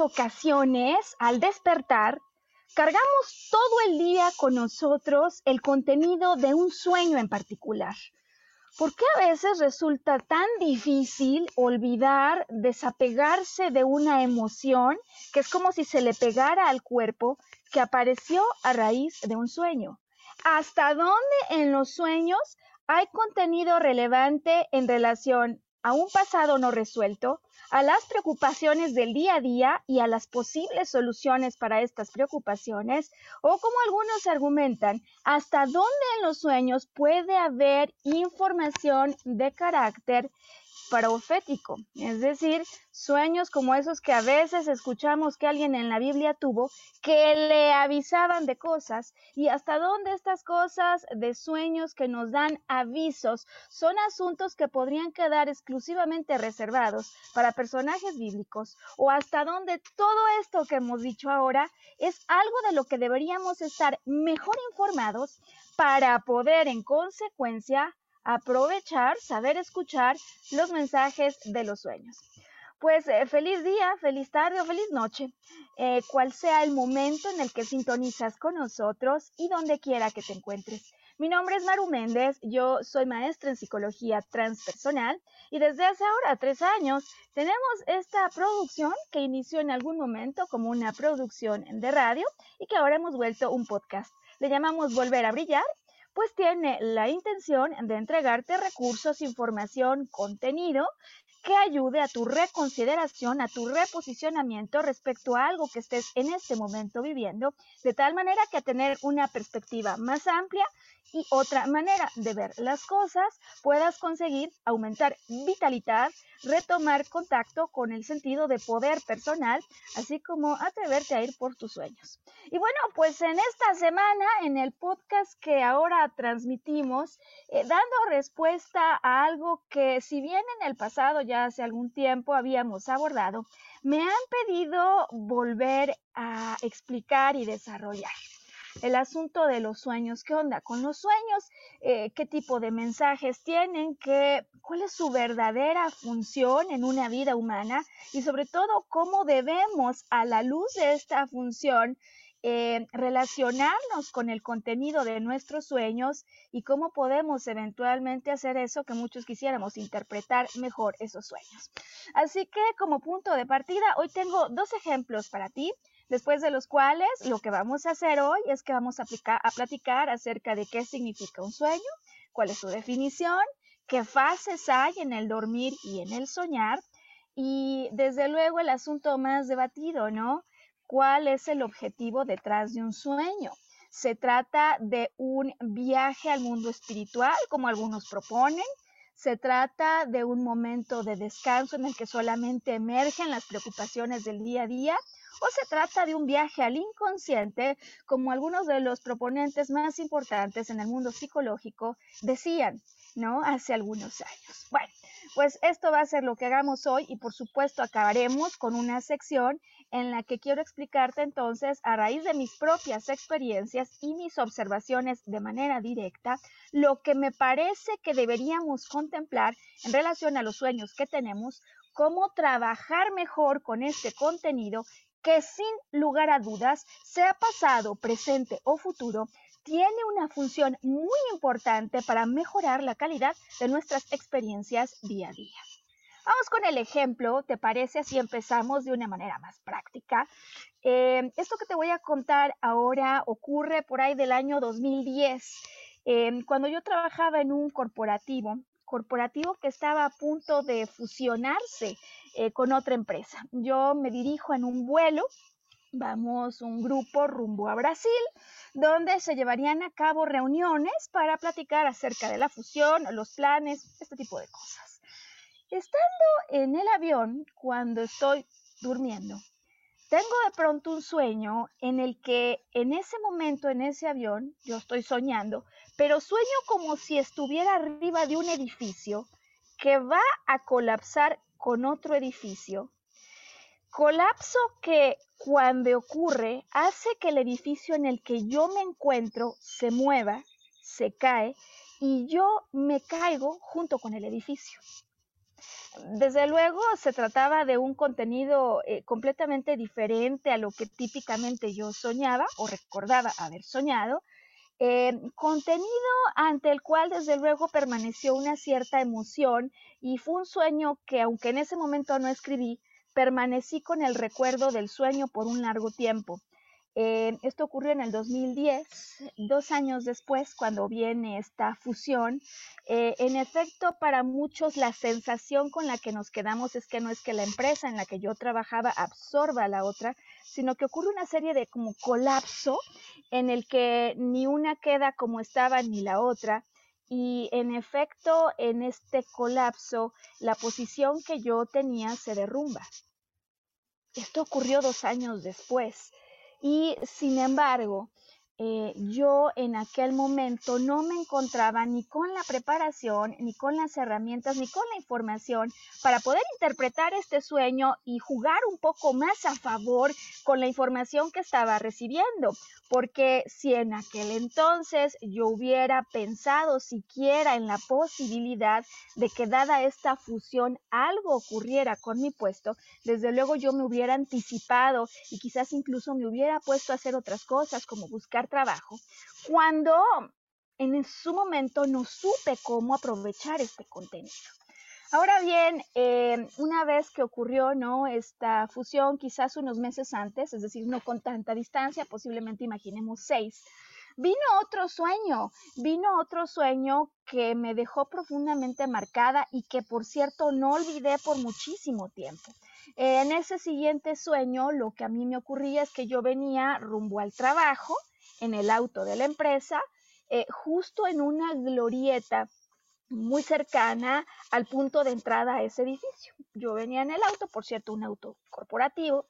Ocasiones al despertar cargamos todo el día con nosotros el contenido de un sueño en particular? ¿Por qué a veces resulta tan difícil olvidar, desapegarse de una emoción que es como si se le pegara al cuerpo que apareció a raíz de un sueño? ¿Hasta dónde en los sueños hay contenido relevante en relación a un pasado no resuelto, a las preocupaciones del día a día y a las posibles soluciones para estas preocupaciones, o como algunos argumentan, hasta dónde en los sueños puede haber información de carácter profético, es decir, sueños como esos que a veces escuchamos que alguien en la Biblia tuvo, que le avisaban de cosas y hasta dónde estas cosas de sueños que nos dan avisos son asuntos que podrían quedar exclusivamente reservados para personajes bíblicos o hasta dónde todo esto que hemos dicho ahora es algo de lo que deberíamos estar mejor informados para poder en consecuencia aprovechar, saber escuchar los mensajes de los sueños. Pues eh, feliz día, feliz tarde o feliz noche, eh, cual sea el momento en el que sintonizas con nosotros y donde quiera que te encuentres. Mi nombre es Maru Méndez, yo soy maestra en psicología transpersonal y desde hace ahora tres años tenemos esta producción que inició en algún momento como una producción de radio y que ahora hemos vuelto un podcast. Le llamamos Volver a Brillar pues tiene la intención de entregarte recursos, información, contenido que ayude a tu reconsideración, a tu reposicionamiento respecto a algo que estés en este momento viviendo, de tal manera que a tener una perspectiva más amplia y otra manera de ver las cosas, puedas conseguir aumentar vitalidad, retomar contacto con el sentido de poder personal, así como atreverte a ir por tus sueños. Y bueno, pues en esta semana, en el podcast que ahora transmitimos, eh, dando respuesta a algo que si bien en el pasado, ya hace algún tiempo, habíamos abordado, me han pedido volver a explicar y desarrollar el asunto de los sueños. ¿Qué onda con los sueños? Eh, ¿Qué tipo de mensajes tienen? ¿Qué, ¿Cuál es su verdadera función en una vida humana? Y sobre todo, ¿cómo debemos, a la luz de esta función, eh, relacionarnos con el contenido de nuestros sueños y cómo podemos eventualmente hacer eso que muchos quisiéramos, interpretar mejor esos sueños. Así que como punto de partida, hoy tengo dos ejemplos para ti después de los cuales lo que vamos a hacer hoy es que vamos a, platicar acerca de qué significa un sueño, cuál es su definición, qué fases hay en el dormir y en el soñar, y desde luego el asunto más debatido, ¿no? ¿Cuál es el objetivo detrás de un sueño? ¿Se trata de un viaje al mundo espiritual, como algunos proponen? ¿Se trata de un momento de descanso en el que solamente emergen las preocupaciones del día a día? O se trata de un viaje al inconsciente, como algunos de los proponentes más importantes en el mundo psicológico decían, ¿no? Hace algunos años. Bueno, pues esto va a ser lo que hagamos hoy y por supuesto acabaremos con una sección en la que quiero explicarte entonces a raíz de mis propias experiencias y mis observaciones de manera directa lo que me parece que deberíamos contemplar en relación a los sueños que tenemos, cómo trabajar mejor con este contenido que sin lugar a dudas, sea pasado, presente o futuro, tiene una función muy importante para mejorar la calidad de nuestras experiencias día a día. Vamos con el ejemplo, ¿te parece? Así empezamos de una manera más práctica. Eh, esto que te voy a contar ahora ocurre por ahí del año 2010, eh, cuando yo trabajaba en un corporativo, corporativo que estaba a punto de fusionarse eh, con otra empresa. Yo me dirijo en un vuelo, vamos un grupo rumbo a Brasil donde se llevarían a cabo reuniones para platicar acerca de la fusión, los planes, este tipo de cosas. Estando en el avión, cuando estoy durmiendo, tengo de pronto un sueño en el que en ese momento, en ese avión, yo estoy soñando, pero sueño como si estuviera arriba de un edificio que va a colapsar con otro edificio Colapso que cuando ocurre hace que el edificio en el que yo me encuentro se mueva, se cae y yo me caigo junto con el edificio. Desde luego se trataba de un contenido eh, completamente diferente a lo que típicamente yo soñaba o recordaba haber soñado, eh, contenido ante el cual desde luego permaneció una cierta emoción y fue un sueño que aunque en ese momento no escribí, permanecí con el recuerdo del sueño por un largo tiempo. Eh, esto ocurrió en el 2010, dos años después, cuando viene esta fusión. Eh, en efecto, para muchos la sensación con la que nos quedamos es que no es que la empresa en la que yo trabajaba absorba a la otra, sino que ocurre una serie de como colapso en el que ni una queda como estaba ni la otra. Y en efecto, en este colapso, la posición que yo tenía se derrumba. Esto ocurrió dos años después y sin embargo, eh, yo en aquel momento no me encontraba ni con la preparación, ni con las herramientas, ni con la información para poder interpretar este sueño y jugar un poco más a favor con la información que estaba recibiendo. Porque si en aquel entonces yo hubiera pensado siquiera en la posibilidad de que dada esta fusión algo ocurriera con mi puesto, desde luego yo me hubiera anticipado y quizás incluso me hubiera puesto a hacer otras cosas como buscar trabajo, cuando en su momento no supe cómo aprovechar este contenido. Ahora bien, eh, una vez que ocurrió ¿no? esta fusión, quizás unos meses antes, es decir, no con tanta distancia, posiblemente imaginemos seis, vino otro sueño, vino otro sueño que me dejó profundamente marcada y que por cierto no olvidé por muchísimo tiempo. En ese siguiente sueño, lo que a mí me ocurría es que yo venía rumbo al trabajo, en el auto de la empresa, eh, justo en una glorieta muy cercana al punto de entrada a ese edificio. Yo venía en el auto, por cierto, un auto corporativo,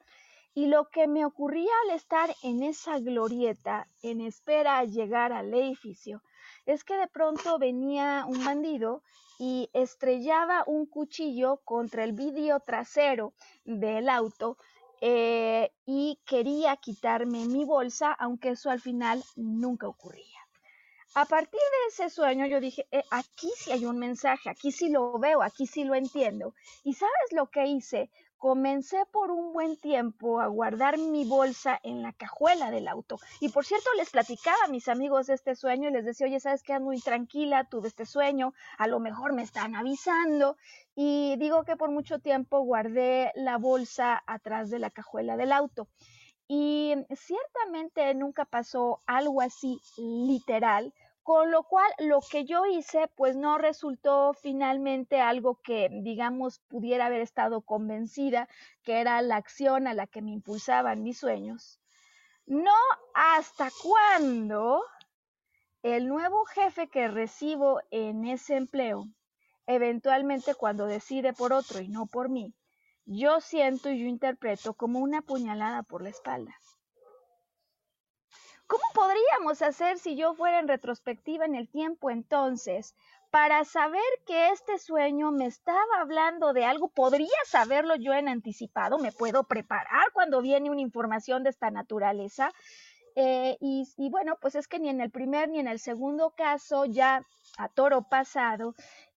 y lo que me ocurría al estar en esa glorieta en espera a llegar al edificio es que de pronto venía un bandido y estrellaba un cuchillo contra el vidrio trasero del auto eh, y quería quitarme mi bolsa, aunque eso al final nunca ocurría. A partir de ese sueño yo dije, eh, aquí sí hay un mensaje, aquí sí lo veo, aquí sí lo entiendo. ¿Y sabes lo que hice? Comencé por un buen tiempo a guardar mi bolsa en la cajuela del auto. Y por cierto, les platicaba a mis amigos este sueño y les decía, oye, ¿sabes qué? Ando muy tranquila, tuve este sueño, a lo mejor me están avisando. Y digo que por mucho tiempo guardé la bolsa atrás de la cajuela del auto. Y ciertamente nunca pasó algo así literal, con lo cual lo que yo hice pues no resultó finalmente algo que digamos pudiera haber estado convencida que era la acción a la que me impulsaban mis sueños. No hasta cuando el nuevo jefe que recibo en ese empleo, eventualmente cuando decide por otro y no por mí, yo siento y yo interpreto como una puñalada por la espalda. ¿Cómo podríamos hacer si yo fuera en retrospectiva en el tiempo entonces para saber que este sueño me estaba hablando de algo, podría saberlo yo en anticipado, me puedo preparar cuando viene una información de esta naturaleza. Eh, y, y, bueno, pues es que ni en el primer ni en el segundo caso, ya a toro pasado,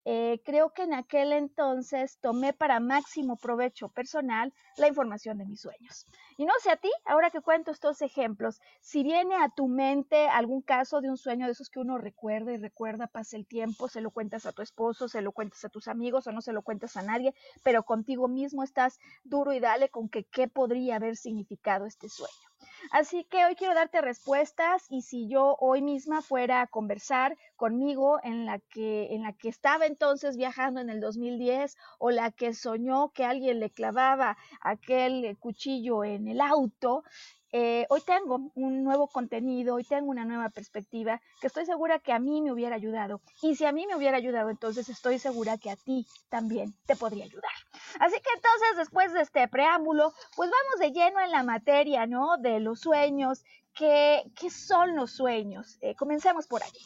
eh, creo que en aquel entonces tomé para máximo provecho personal la información de mis sueños. Y no sé a ti, ahora que cuento estos ejemplos, si viene a tu mente algún caso de un sueño de esos que uno recuerda y recuerda, pasa el tiempo, se lo cuentas a tu esposo, se lo cuentas a tus amigos o no se lo cuentas a nadie, pero contigo mismo estás duro y dale con que qué podría haber significado este sueño. Así que hoy quiero darte respuestas y si yo hoy misma fuera a conversar conmigo en la que en la que estaba entonces viajando en el 2010 o la que soñó que alguien le clavaba aquel cuchillo en el auto, eh, hoy tengo un nuevo contenido, hoy tengo una nueva perspectiva que estoy segura que a mí me hubiera ayudado. Y si a mí me hubiera ayudado, entonces estoy segura que a ti también te podría ayudar. Así que entonces, después de este preámbulo, pues vamos de lleno en la materia, ¿no? De los sueños. ¿Qué, qué son los sueños? Eh, comencemos por allí.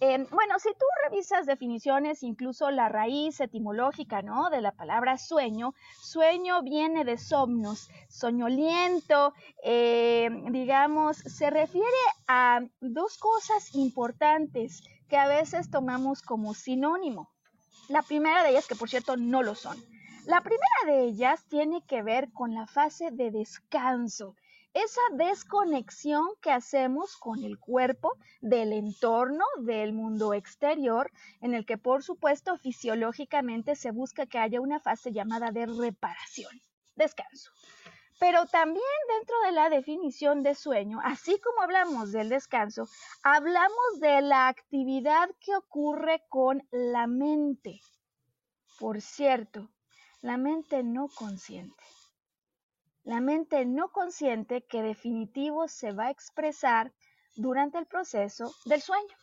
Em, bueno, si tú revisas definiciones, incluso la raíz etimológica, ¿no? De la palabra sueño, sueño viene de somnos, soñoliento, em, digamos, se refiere a dos cosas importantes que a veces tomamos como sinónimo. La primera de ellas, que por cierto no lo son. La primera de ellas tiene que ver con la fase de descanso esa desconexión que hacemos con el cuerpo del entorno, del mundo exterior, en el que por supuesto fisiológicamente se busca que haya una fase llamada de reparación, descanso. Pero también dentro de la definición de sueño, así como hablamos del descanso, hablamos de la actividad que ocurre con la mente. Por cierto, la mente no consciente la mente no consciente que definitivo se va a expresar durante el proceso del sueño.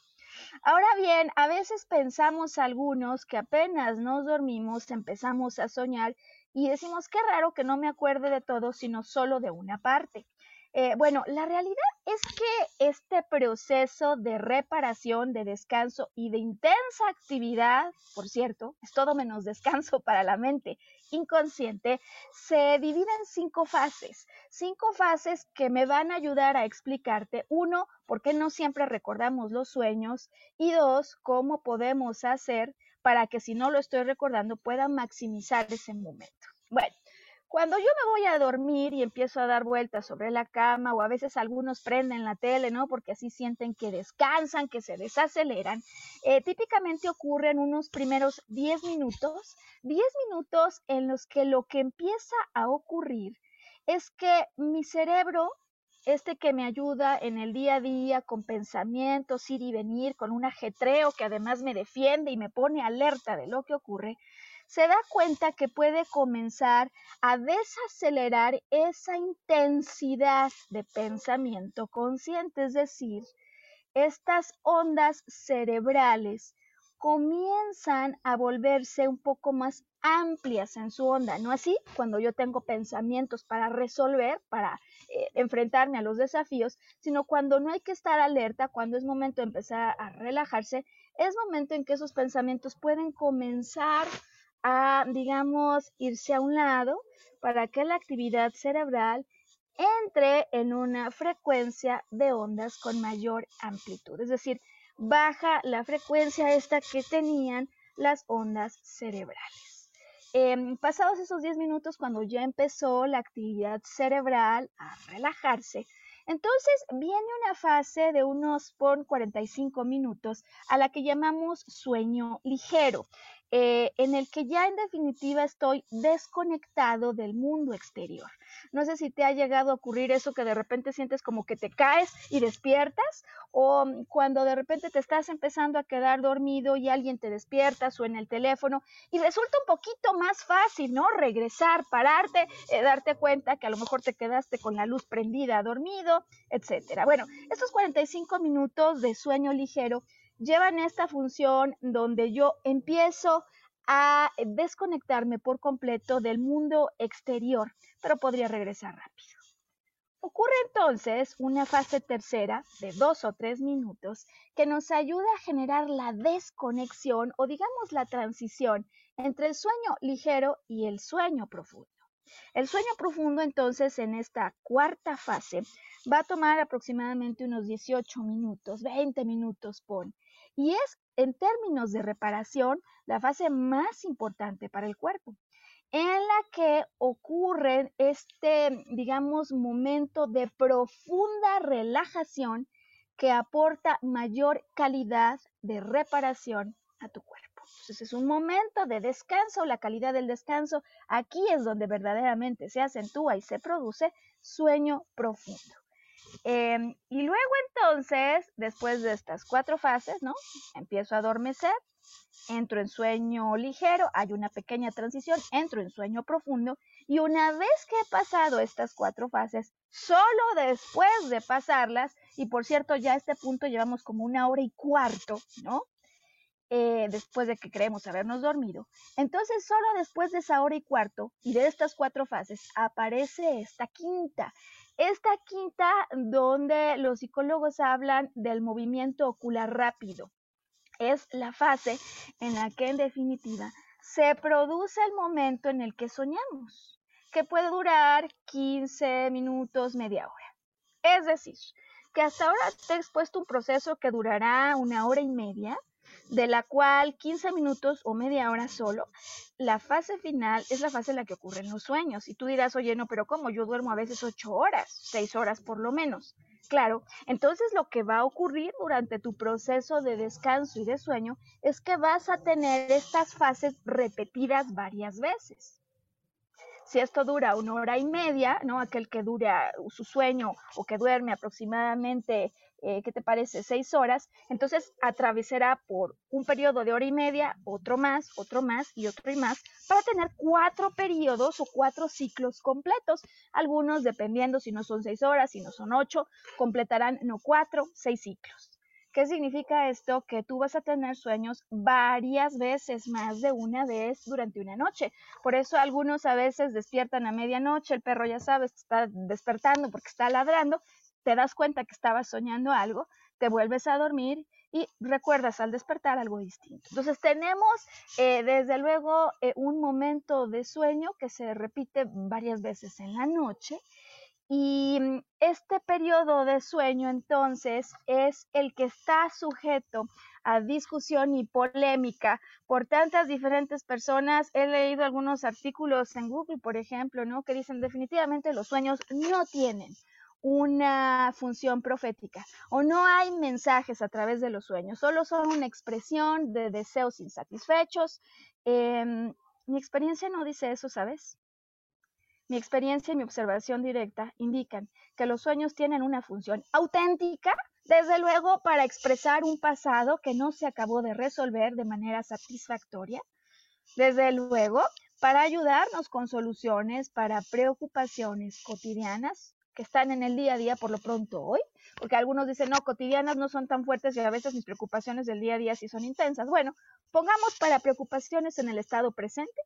Ahora bien, a veces pensamos algunos que apenas nos dormimos empezamos a soñar y decimos qué raro que no me acuerde de todo, sino solo de una parte. Eh, bueno, la realidad es que este proceso de reparación, de descanso y de intensa actividad, por cierto, es todo menos descanso para la mente inconsciente, se divide en cinco fases. Cinco fases que me van a ayudar a explicarte, uno, por qué no siempre recordamos los sueños y dos, cómo podemos hacer para que si no lo estoy recordando pueda maximizar ese momento. Bueno, cuando yo me voy a dormir y empiezo a dar vueltas sobre la cama o a veces algunos prenden la tele, ¿no? Porque así sienten que descansan, que se desaceleran, eh, típicamente ocurren unos primeros 10 minutos, 10 minutos en los que lo que empieza a ocurrir es que mi cerebro este que me ayuda en el día a día con pensamientos, ir y venir, con un ajetreo que además me defiende y me pone alerta de lo que ocurre, se da cuenta que puede comenzar a desacelerar esa intensidad de pensamiento consciente, es decir, estas ondas cerebrales comienzan a volverse un poco más amplias en su onda, ¿no así? Cuando yo tengo pensamientos para resolver, para eh, enfrentarme a los desafíos, sino cuando no hay que estar alerta, cuando es momento de empezar a relajarse, es momento en que esos pensamientos pueden comenzar a, digamos, irse a un lado para que la actividad cerebral entre en una frecuencia de ondas con mayor amplitud. Es decir, baja la frecuencia esta que tenían las ondas cerebrales. Em, pasados esos 10 minutos, cuando ya empezó la actividad cerebral a relajarse, entonces viene una fase de unos por 45 minutos a la que llamamos sueño ligero. Eh, en el que ya en definitiva estoy desconectado del mundo exterior. No sé si te ha llegado a ocurrir eso que de repente sientes como que te caes y despiertas o mm, cuando de repente te estás empezando a quedar dormido y alguien te despierta o en el teléfono y resulta un poquito más fácil, ¿no? Regresar, pararte, eh, darte cuenta que a lo mejor te quedaste con la luz prendida, dormido, etcétera. Bueno, estos 45 minutos de sueño ligero llevan esta función donde yo empiezo a desconectarme por completo del mundo exterior, pero podría regresar rápido. Ocurre entonces una fase tercera de dos o tres minutos que nos ayuda a generar la desconexión o digamos la transición entre el sueño ligero y el sueño profundo. El sueño profundo entonces en esta cuarta fase va a tomar aproximadamente unos 18 minutos, 20 minutos pon. Y es en términos de reparación la fase más importante para el cuerpo en la que ocurre este, digamos, momento de profunda relajación que aporta mayor calidad de reparación a tu cuerpo. Entonces es un momento de descanso, la calidad del descanso, aquí es donde verdaderamente se acentúa y se produce sueño profundo. Em, y luego entonces, después de estas cuatro fases, ¿no? Empiezo a adormecer, entro en sueño ligero, hay una pequeña transición, entro en sueño profundo y una vez que he pasado estas cuatro fases, solo después de pasarlas, y por cierto ya a este punto llevamos como una hora y cuarto, ¿no? Eh, después de que creemos habernos dormido. Entonces, solo después de esa hora y cuarto y de estas cuatro fases aparece esta quinta. Esta quinta donde los psicólogos hablan del movimiento ocular rápido es la fase en la que en definitiva se produce el momento en el que soñamos, que puede durar 15 minutos, media hora. Es decir, que hasta ahora te he expuesto un proceso que durará una hora y media, de la cual 15 minutos o media hora solo. La fase final es la fase en la que ocurren los sueños. Y tú dirás, oye, no, pero ¿cómo? Yo duermo a veces 8 horas, 6 horas por lo menos. Claro, entonces lo que va a ocurrir durante tu proceso de descanso y de sueño es que vas a tener estas fases repetidas varias veces. Si esto dura una hora y media, ¿no? Aquel que dura su sueño o que duerme aproximadamente eh, ¿qué te parece? Seis horas, entonces atravesará por un periodo de hora y media, otro más, otro más y otro y más, para tener cuatro periodos o cuatro ciclos completos. Algunos, dependiendo si no son seis horas, si no son ocho, completarán no cuatro, seis ciclos. ¿Qué significa esto? Que tú vas a tener sueños varias veces, más de una vez durante una noche. Por eso algunos a veces despiertan a medianoche, el perro ya sabes, está despertando porque está ladrando, te das cuenta que estabas soñando algo, te vuelves a dormir y recuerdas al despertar algo distinto. Entonces tenemos eh, desde luego eh, un momento de sueño que se repite varias veces en la noche y mm, este periodo de sueño entonces es el que está sujeto a discusión y polémica por tantas diferentes personas. He leído algunos artículos en Google, por ejemplo, ¿no? que dicen definitivamente los sueños no tienen una función profética o no hay mensajes a través de los sueños, solo son una expresión de deseos insatisfechos. Em, mi experiencia no dice eso, ¿sabes? Mi experiencia y mi observación directa indican que los sueños tienen una función auténtica, desde luego, para expresar un pasado que no se acabó de resolver de manera satisfactoria, desde luego, para ayudarnos con soluciones para preocupaciones cotidianas que están en el día a día por lo pronto hoy, porque algunos dicen, no, cotidianas no son tan fuertes y a veces mis preocupaciones del día a día sí son intensas. Bueno, pongamos para preocupaciones en el estado presente,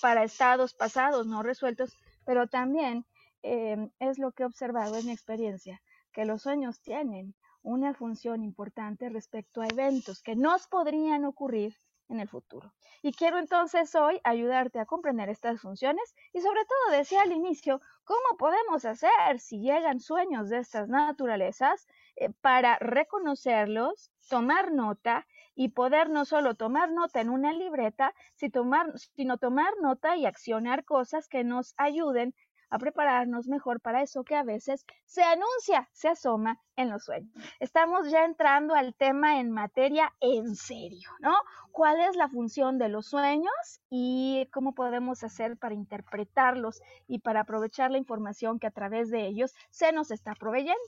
para estados pasados no resueltos, pero también em, es lo que he observado en mi experiencia, que los sueños tienen una función importante respecto a eventos que nos podrían ocurrir en el futuro. Y quiero entonces hoy ayudarte a comprender estas funciones y sobre todo decía al inicio cómo podemos hacer si llegan sueños de estas naturalezas eh, para reconocerlos, tomar nota y poder no solo tomar nota en una libreta, sino tomar nota y accionar cosas que nos ayuden a prepararnos mejor para eso que a veces se anuncia, se asoma en los sueños. Estamos ya entrando al tema en materia en serio, ¿no? ¿Cuál es la función de los sueños y cómo podemos hacer para interpretarlos y para aprovechar la información que a través de ellos se nos está proveyendo?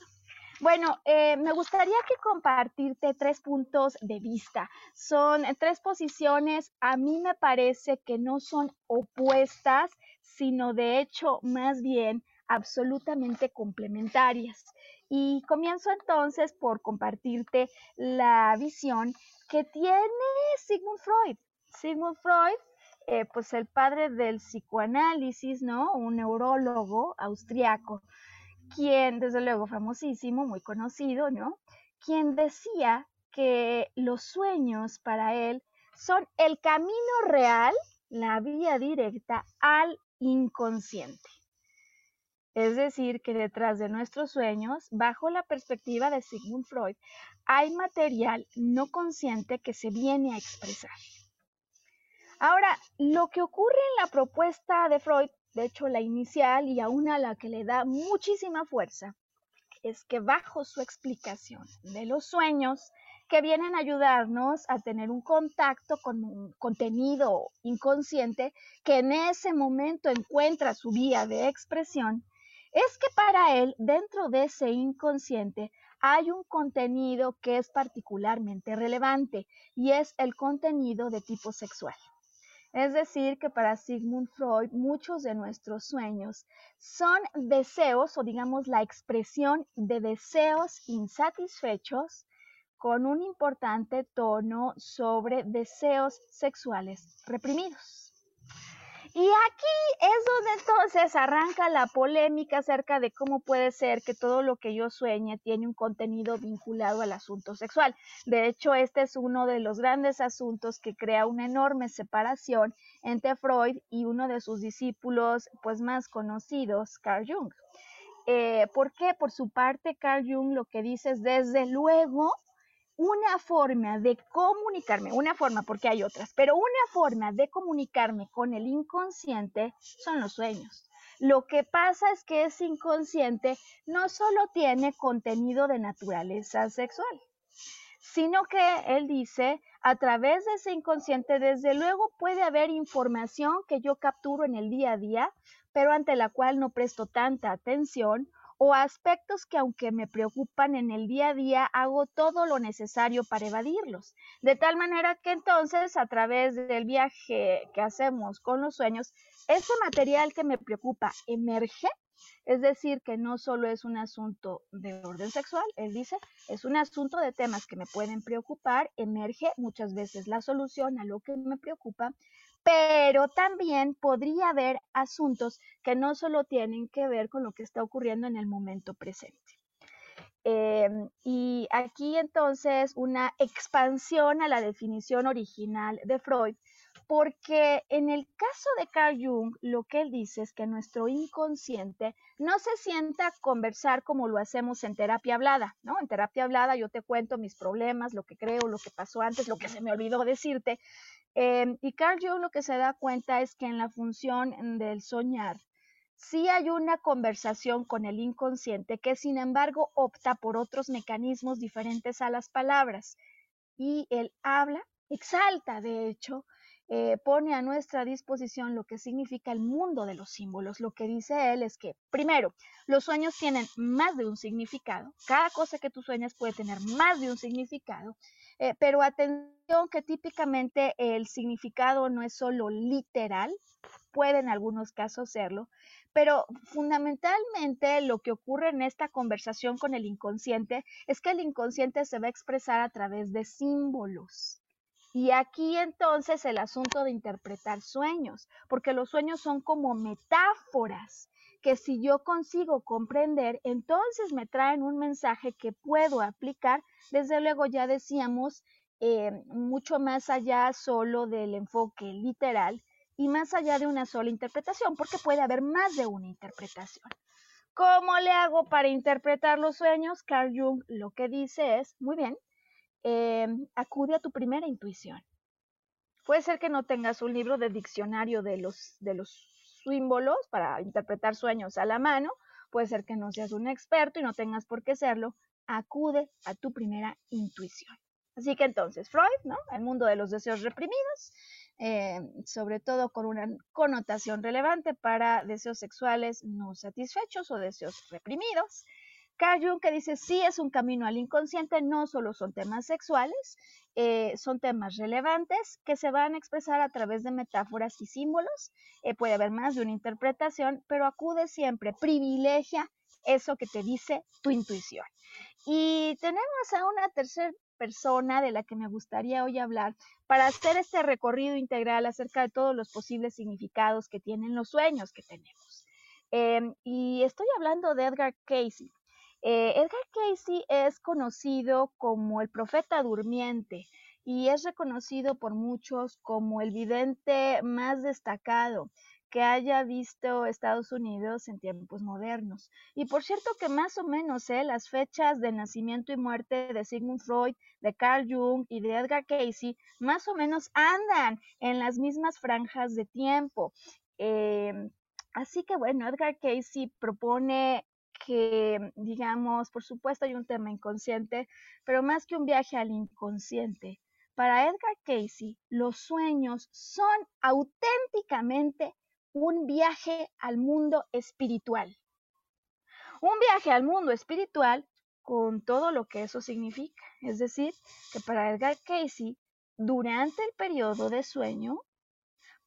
Bueno, eh, me gustaría que compartirte tres puntos de vista. Son tres posiciones, a mí me parece que no son opuestas, sino de hecho más bien absolutamente complementarias. Y comienzo entonces por compartirte la visión que tiene Sigmund Freud. Sigmund Freud, eh, pues el padre del psicoanálisis, ¿no? Un neurólogo austriaco quien, desde luego, famosísimo, muy conocido, ¿no? Quien decía que los sueños para él son el camino real, la vía directa al inconsciente. Es decir, que detrás de nuestros sueños, bajo la perspectiva de Sigmund Freud, hay material no consciente que se viene a expresar. Ahora, lo que ocurre en la propuesta de Freud, de hecho la inicial y aún a la que le da muchísima fuerza, es que bajo su explicación de los sueños, que vienen a ayudarnos a tener un contacto con un contenido inconsciente que en ese momento encuentra su vía de expresión, es que para él, dentro de ese inconsciente, hay un contenido que es particularmente relevante y es el contenido de tipo sexual. Es decir, que para Sigmund Freud muchos de nuestros sueños son deseos o digamos la expresión de deseos insatisfechos con un importante tono sobre deseos sexuales reprimidos. Y aquí es donde entonces arranca la polémica acerca de cómo puede ser que todo lo que yo sueñe tiene un contenido vinculado al asunto sexual. De hecho, este es uno de los grandes asuntos que crea una enorme separación entre Freud y uno de sus discípulos pues más conocidos, Carl Jung. Eh, ¿Por qué? Por su parte, Carl Jung lo que dice es, desde luego, una forma de comunicarme, una forma porque hay otras, pero una forma de comunicarme con el inconsciente son los sueños. Lo que pasa es que ese inconsciente no solo tiene contenido de naturaleza sexual, sino que él dice, a través de ese inconsciente, desde luego puede haber información que yo capturo en el día a día, pero ante la cual no presto tanta atención o aspectos que aunque me preocupan en el día a día, hago todo lo necesario para evadirlos. De tal manera que entonces a través del viaje que hacemos con los sueños, ese material que me preocupa emerge, es decir, que no solo es un asunto de orden sexual, él dice, es un asunto de temas que me pueden preocupar, emerge muchas veces la solución a lo que me preocupa, pero también podría haber asuntos que no solo tienen que ver con lo que está ocurriendo en el momento presente. Em, y aquí entonces una expansión a la definición original de Freud, porque en el caso de Carl Jung, lo que él dice es que nuestro inconsciente no se sienta a conversar como lo hacemos en terapia hablada, ¿no? En terapia hablada yo te cuento mis problemas, lo que creo, lo que pasó antes, lo que se me olvidó decirte, Em, y Carl Jung lo que se da cuenta es que en la función del soñar, sí hay una conversación con el inconsciente que sin embargo opta por otros mecanismos diferentes a las palabras. Y él habla, exalta de hecho, eh, pone a nuestra disposición lo que significa el mundo de los símbolos. Lo que dice él es que, primero, los sueños tienen más de un significado. Cada cosa que tú sueñas puede tener más de un significado. Eh, pero atención que típicamente el significado no es solo literal, puede en algunos casos serlo, pero fundamentalmente lo que ocurre en esta conversación con el inconsciente es que el inconsciente se va a expresar a través de símbolos. Y aquí entonces el asunto de interpretar sueños, porque los sueños son como metáforas que si yo consigo comprender, entonces me traen un mensaje que puedo aplicar. Desde luego ya decíamos, eh, mucho más allá solo del enfoque literal y más allá de una sola interpretación, porque puede haber más de una interpretación. ¿Cómo le hago para interpretar los sueños? Carl Jung lo que dice es, muy bien, eh, acude a tu primera intuición. Puede ser que no tengas un libro de diccionario de los, de los símbolos para interpretar sueños a la mano. Puede ser que no seas un experto y no tengas por qué serlo. Acude a tu primera intuición. Así que entonces, Freud, ¿no? El mundo de los deseos reprimidos, eh, sobre todo con una connotación relevante para deseos sexuales no satisfechos o deseos reprimidos. Carl Jung que dice, sí es un camino al inconsciente, no solo son temas sexuales, eh, son temas relevantes que se van a expresar a través de metáforas y símbolos. Eh, puede haber más de una interpretación, pero acude siempre, privilegia eso que te dice tu intuición. Y tenemos a una tercera persona de la que me gustaría hoy hablar para hacer este recorrido integral acerca de todos los posibles significados que tienen los sueños que tenemos. Em, y estoy hablando de Edgar Casey. Eh, Edgar Casey es conocido como el profeta durmiente y es reconocido por muchos como el vidente más destacado que haya visto Estados Unidos en tiempos modernos. Y por cierto que más o menos ¿eh? las fechas de nacimiento y muerte de Sigmund Freud, de Carl Jung y de Edgar Casey más o menos andan en las mismas franjas de tiempo. Em, así que bueno, Edgar Casey propone que, digamos, por supuesto hay un tema inconsciente, pero más que un viaje al inconsciente, para Edgar Casey los sueños son auténticamente un viaje al mundo espiritual. Un viaje al mundo espiritual con todo lo que eso significa. Es decir, que para Edgar Casey, durante el periodo de sueño,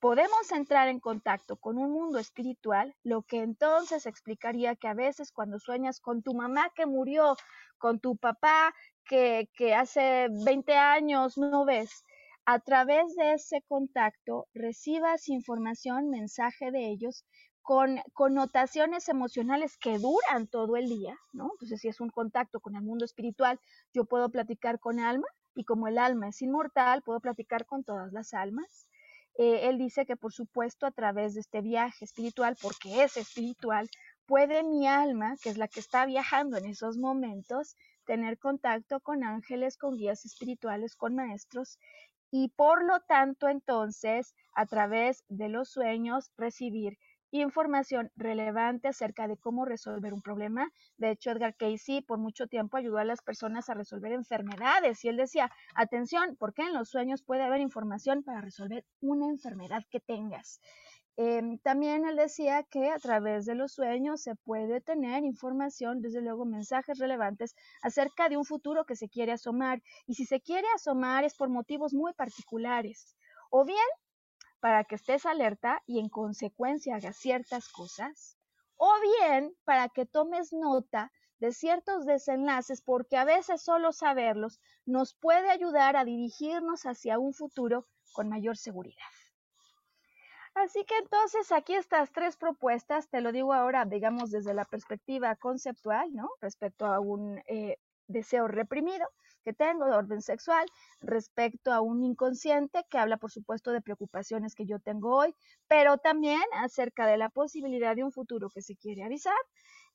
podemos entrar en contacto con un mundo espiritual, lo que entonces explicaría que a veces cuando sueñas con tu mamá que murió, con tu papá que, que hace 20 años no ves, a través de ese contacto recibas información, mensaje de ellos con connotaciones emocionales que duran todo el día, ¿no? Entonces, si es un contacto con el mundo espiritual, yo puedo platicar con alma y como el alma es inmortal, puedo platicar con todas las almas. Eh, él dice que, por supuesto, a través de este viaje espiritual, porque es espiritual, puede mi alma, que es la que está viajando en esos momentos, tener contacto con ángeles, con guías espirituales, con maestros y por lo tanto entonces a través de los sueños recibir información relevante acerca de cómo resolver un problema. De hecho, Edgar Casey por mucho tiempo ayudó a las personas a resolver enfermedades y él decía, atención, porque en los sueños puede haber información para resolver una enfermedad que tengas. Em, también él decía que a través de los sueños se puede tener información, desde luego mensajes relevantes acerca de un futuro que se quiere asomar. Y si se quiere asomar es por motivos muy particulares. O bien para que estés alerta y en consecuencia hagas ciertas cosas. O bien para que tomes nota de ciertos desenlaces porque a veces solo saberlos nos puede ayudar a dirigirnos hacia un futuro con mayor seguridad. Así que entonces aquí estas tres propuestas, te lo digo ahora, digamos desde la perspectiva conceptual, ¿no? Respecto a un eh, deseo reprimido que tengo de orden sexual, respecto a un inconsciente que habla, por supuesto, de preocupaciones que yo tengo hoy, pero también acerca de la posibilidad de un futuro que se quiere avisar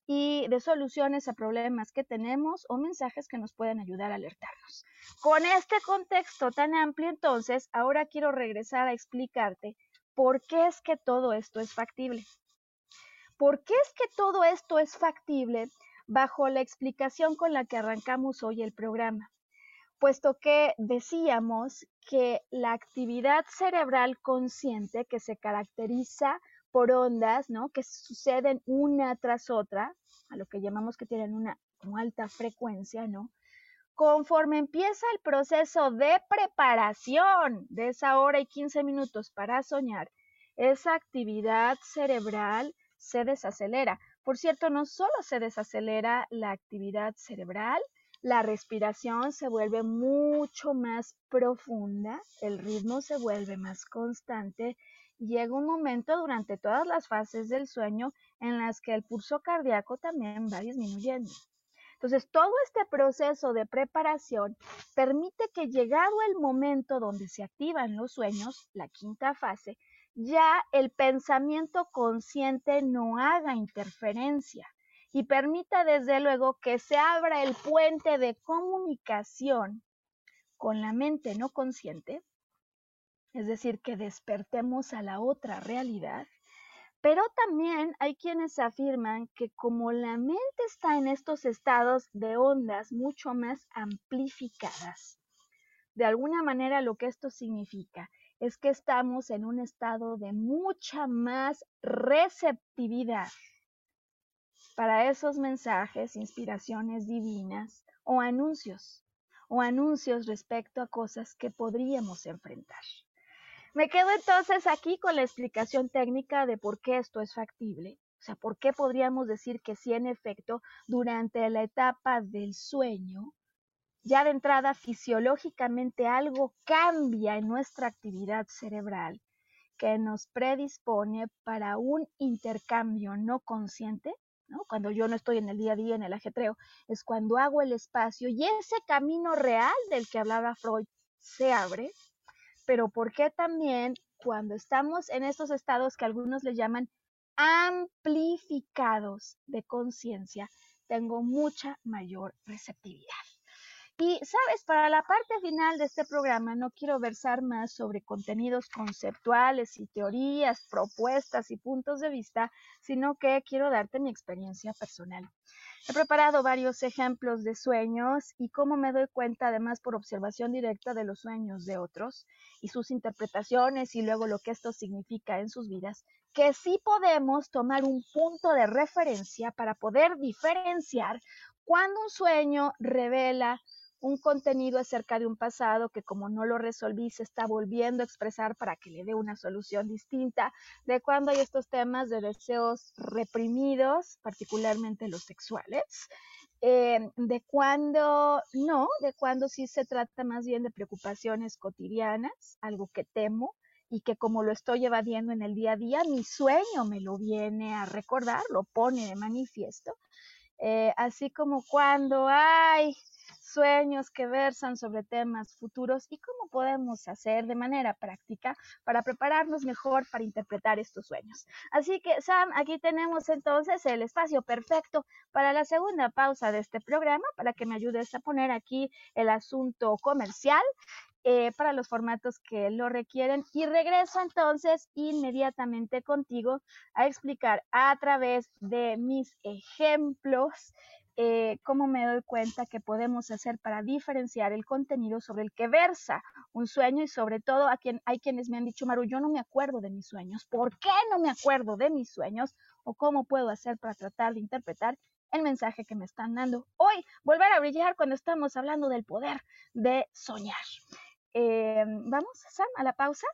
y de soluciones a problemas que tenemos o mensajes que nos pueden ayudar a alertarnos. Con este contexto tan amplio, entonces, ahora quiero regresar a explicarte ¿por qué es que todo esto es factible? ¿Por qué es que todo esto es factible bajo la explicación con la que arrancamos hoy el programa? Puesto que decíamos que la actividad cerebral consciente que se caracteriza por ondas, ¿no? Que suceden una tras otra, a lo que llamamos que tienen una alta frecuencia, ¿no? Conforme empieza el proceso de preparación de esa hora y 15 minutos para soñar, esa actividad cerebral se desacelera. Por cierto, no solo se desacelera la actividad cerebral, la respiración se vuelve mucho más profunda, el ritmo se vuelve más constante llega un momento durante todas las fases del sueño en las que el pulso cardíaco también va disminuyendo. Entonces, todo este proceso de preparación permite que llegado el momento donde se activan los sueños, la quinta fase, ya el pensamiento consciente no haga interferencia y permita desde luego que se abra el puente de comunicación con la mente no consciente, es decir, que despertemos a la otra realidad pero también hay quienes afirman que como la mente está en estos estados de ondas mucho más amplificadas, de alguna manera lo que esto significa es que estamos en un estado de mucha más receptividad para esos mensajes, inspiraciones divinas o anuncios, o anuncios respecto a cosas que podríamos enfrentar. Me quedo entonces aquí con la explicación técnica de por qué esto es factible. O sea, por qué podríamos decir que sí, en efecto, durante la etapa del sueño, ya de entrada fisiológicamente algo cambia en nuestra actividad cerebral que nos predispone para un intercambio no consciente, cuando yo no estoy en el día a día, en el ajetreo, es cuando hago el espacio y ese camino real del que hablaba Freud se abre, pero ¿por qué también cuando estamos en estos estados que algunos le llaman amplificados de conciencia, tengo mucha mayor receptividad? Y sabes, para la parte final de este programa no quiero versar más sobre contenidos conceptuales y teorías, propuestas y puntos de vista, sino que quiero darte mi experiencia personal. He preparado varios ejemplos de sueños y cómo me doy cuenta, además por observación directa de los sueños de otros y sus interpretaciones y luego lo que esto significa en sus vidas, que sí podemos tomar un punto de referencia para poder diferenciar cuando un sueño revela un contenido acerca de un pasado que como no lo resolví se está volviendo a expresar para que le dé una solución distinta, de cuando hay estos temas de deseos reprimidos, particularmente los sexuales, eh, de cuando no, de cuando sí se trata más bien de preocupaciones cotidianas, algo que temo y que como lo estoy evadiendo en el día a día, mi sueño me lo viene a recordar, lo pone de manifiesto. Eh, así como cuando hay sueños que versan sobre temas futuros y cómo podemos hacer de manera práctica para prepararnos mejor para interpretar estos sueños. Así que, Sam, aquí tenemos entonces el espacio perfecto para la segunda pausa de este programa, para que me ayudes a poner aquí el asunto comercial eh, para los formatos que lo requieren. Y regreso entonces inmediatamente contigo a explicar a través de mis ejemplos eh, cómo me doy cuenta que podemos hacer para diferenciar el contenido sobre el que versa un sueño y sobre todo a quien hay quienes me han dicho, Maru, yo no me acuerdo de mis sueños. ¿Por qué no me acuerdo de mis sueños? ¿O cómo puedo hacer para tratar de interpretar el mensaje que me están dando hoy? Volver a brillar cuando estamos hablando del poder de soñar. Eh, vamos, Sam, a la pausa.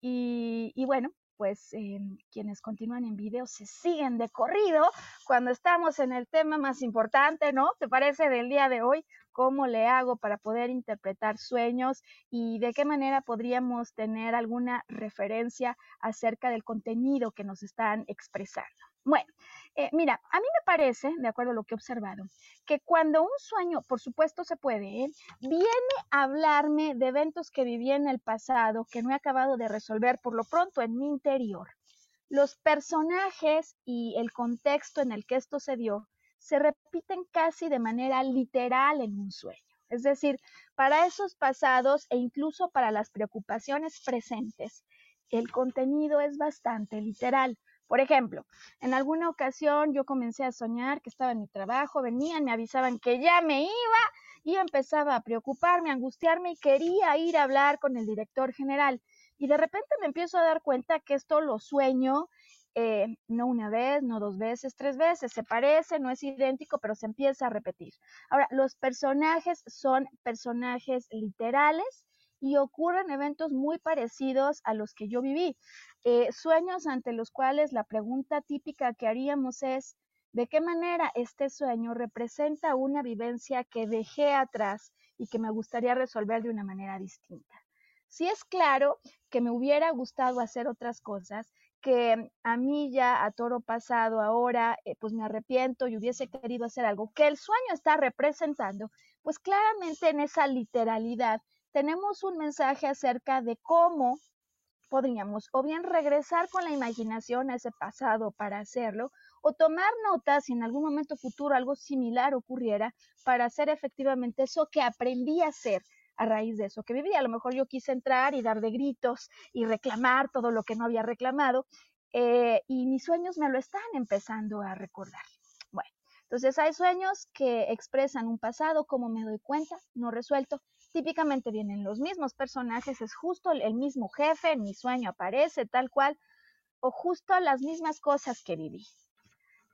Y, y bueno, pues em, quienes continúan en video se siguen de corrido cuando estamos en el tema más importante, ¿no? ¿Te parece del día de hoy? ¿Cómo le hago para poder interpretar sueños y de qué manera podríamos tener alguna referencia acerca del contenido que nos están expresando? Bueno, eh, mira, a mí me parece, de acuerdo a lo que he observado, que cuando un sueño, por supuesto se puede, ¿eh? viene a hablarme de eventos que viví en el pasado que no he acabado de resolver por lo pronto en mi interior, los personajes y el contexto en el que esto se dio se repiten casi de manera literal en un sueño. Es decir, para esos pasados e incluso para las preocupaciones presentes, el contenido es bastante literal. Por ejemplo, en alguna ocasión yo comencé a soñar que estaba en mi trabajo, venían, me avisaban que ya me iba y empezaba a preocuparme, a angustiarme y quería ir a hablar con el director general. Y de repente me empiezo a dar cuenta que esto lo sueño eh, no una vez, no dos veces, tres veces, se parece, no es idéntico, pero se empieza a repetir. Ahora, los personajes son personajes literales y ocurren eventos muy parecidos a los que yo viví. Eh, sueños ante los cuales la pregunta típica que haríamos es, ¿de qué manera este sueño representa una vivencia que dejé atrás y que me gustaría resolver de una manera distinta? Si es claro que me hubiera gustado hacer otras cosas, que a mí ya a toro pasado ahora, eh, pues me arrepiento y hubiese querido hacer algo que el sueño está representando, pues claramente en esa literalidad tenemos un mensaje acerca de cómo podríamos o bien regresar con la imaginación a ese pasado para hacerlo, o tomar notas si en algún momento futuro algo similar ocurriera para hacer efectivamente eso que aprendí a hacer a raíz de eso que viví. A lo mejor yo quise entrar y dar de gritos y reclamar todo lo que no había reclamado, eh, y mis sueños me lo están empezando a recordar. Bueno, entonces hay sueños que expresan un pasado, como me doy cuenta, no resuelto, Típicamente vienen los mismos personajes, es justo el mismo jefe, en mi sueño aparece tal cual, o justo las mismas cosas que viví.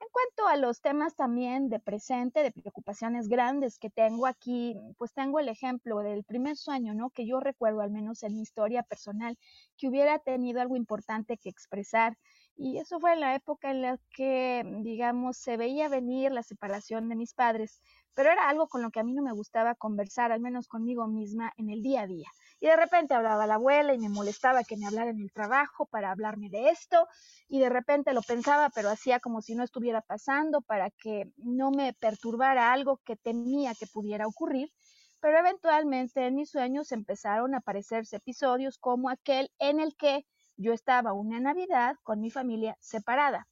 En cuanto a los temas también de presente, de preocupaciones grandes que tengo aquí, pues tengo el ejemplo del primer sueño, ¿no? Que yo recuerdo, al menos en mi historia personal, que hubiera tenido algo importante que expresar. Y eso fue la época en la que, digamos, se veía venir la separación de mis padres pero era algo con lo que a mí no me gustaba conversar, al menos conmigo misma, en el día a día. Y de repente hablaba la abuela y me molestaba que me hablara en el trabajo para hablarme de esto. Y de repente lo pensaba, pero hacía como si no estuviera pasando para que no me perturbara algo que temía que pudiera ocurrir. Pero eventualmente en mis sueños empezaron a aparecerse episodios como aquel en el que yo estaba una Navidad con mi familia separada.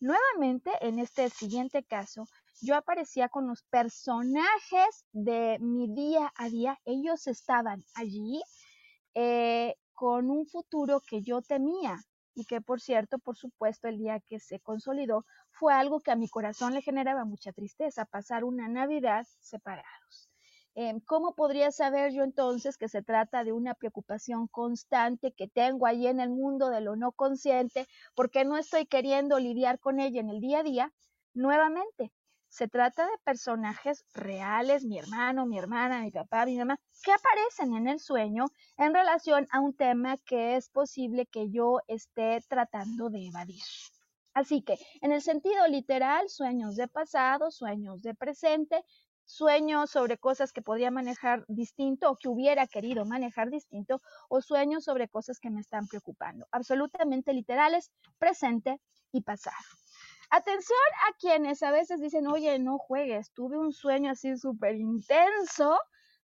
Nuevamente, en este siguiente caso, yo aparecía con los personajes de mi día a día. Ellos estaban allí eh, con un futuro que yo temía y que, por cierto, por supuesto, el día que se consolidó fue algo que a mi corazón le generaba mucha tristeza, pasar una Navidad separados. Em, ¿Cómo podría saber yo entonces que se trata de una preocupación constante que tengo ahí en el mundo de lo no consciente porque no estoy queriendo lidiar con ella en el día a día? Nuevamente, se trata de personajes reales, mi hermano, mi hermana, mi papá, mi mamá, que aparecen en el sueño en relación a un tema que es posible que yo esté tratando de evadir. Así que, en el sentido literal, sueños de pasado, sueños de presente, sueños sobre cosas que podría manejar distinto o que hubiera querido manejar distinto, o sueños sobre cosas que me están preocupando. Absolutamente literales, presente y pasado. Atención a quienes a veces dicen, oye, no juegues, tuve un sueño así súper intenso,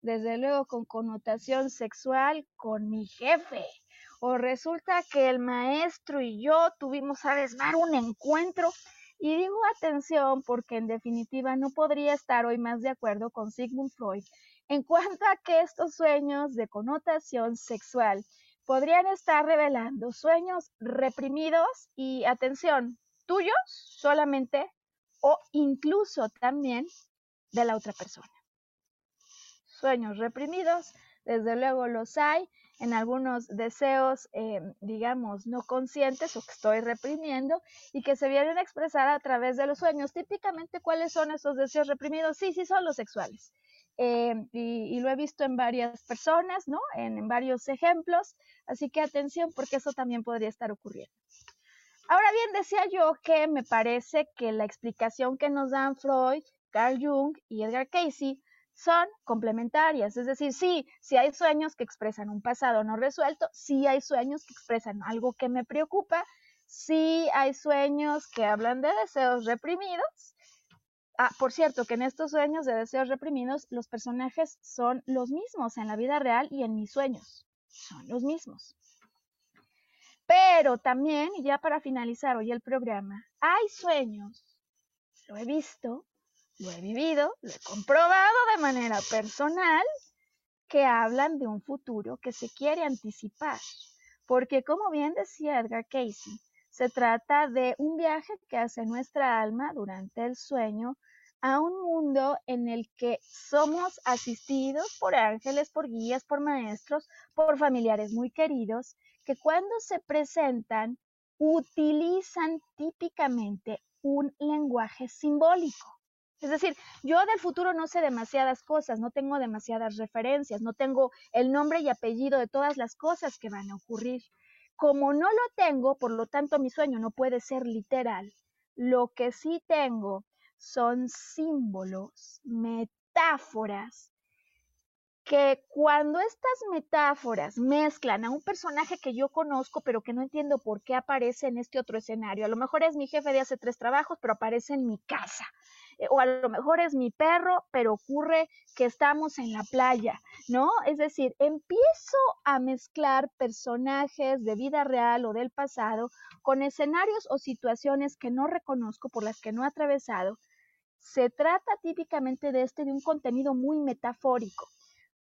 desde luego con connotación sexual, con mi jefe. O resulta que el maestro y yo tuvimos, a desmar un encuentro. Y digo atención porque en definitiva no podría estar hoy más de acuerdo con Sigmund Freud en cuanto a que estos sueños de connotación sexual podrían estar revelando sueños reprimidos y atención, tuyos solamente o incluso también de la otra persona. Sueños reprimidos, desde luego los hay en algunos deseos, eh, digamos, no conscientes o que estoy reprimiendo y que se vienen a expresar a través de los sueños. Típicamente, ¿cuáles son esos deseos reprimidos? Sí, sí, son los sexuales. Eh, y, lo he visto en varias personas, ¿no? en varios ejemplos. Así que atención porque eso también podría estar ocurriendo. Ahora bien, decía yo que me parece que la explicación que nos dan Freud, Carl Jung y Edgar Casey son complementarias. Es decir, sí, sí hay sueños que expresan un pasado no resuelto, sí hay sueños que expresan algo que me preocupa, sí hay sueños que hablan de deseos reprimidos. Ah, por cierto, que en estos sueños de deseos reprimidos los personajes son los mismos en la vida real y en mis sueños. Son los mismos. Pero también, y ya para finalizar hoy el programa, hay sueños, lo he visto, lo he vivido, lo he comprobado de manera personal, que hablan de un futuro que se quiere anticipar. Porque como bien decía Edgar Casey, se trata de un viaje que hace nuestra alma durante el sueño a un mundo en el que somos asistidos por ángeles, por guías, por maestros, por familiares muy queridos que cuando se presentan utilizan típicamente un lenguaje simbólico. Es decir, yo del futuro no sé demasiadas cosas, no tengo demasiadas referencias, no tengo el nombre y apellido de todas las cosas que van a ocurrir. Como no lo tengo, por lo tanto mi sueño no puede ser literal. Lo que sí tengo son símbolos, metáforas que cuando estas metáforas mezclan a un personaje que yo conozco, pero que no entiendo por qué aparece en este otro escenario, a lo mejor es mi jefe de hace tres trabajos, pero aparece en mi casa, eh, o a lo mejor es mi perro, pero ocurre que estamos en la playa, ¿no? Es decir, empiezo a mezclar personajes de vida real o del pasado con escenarios o situaciones que no reconozco, por las que no he atravesado. Se trata típicamente de este, de un contenido muy metafórico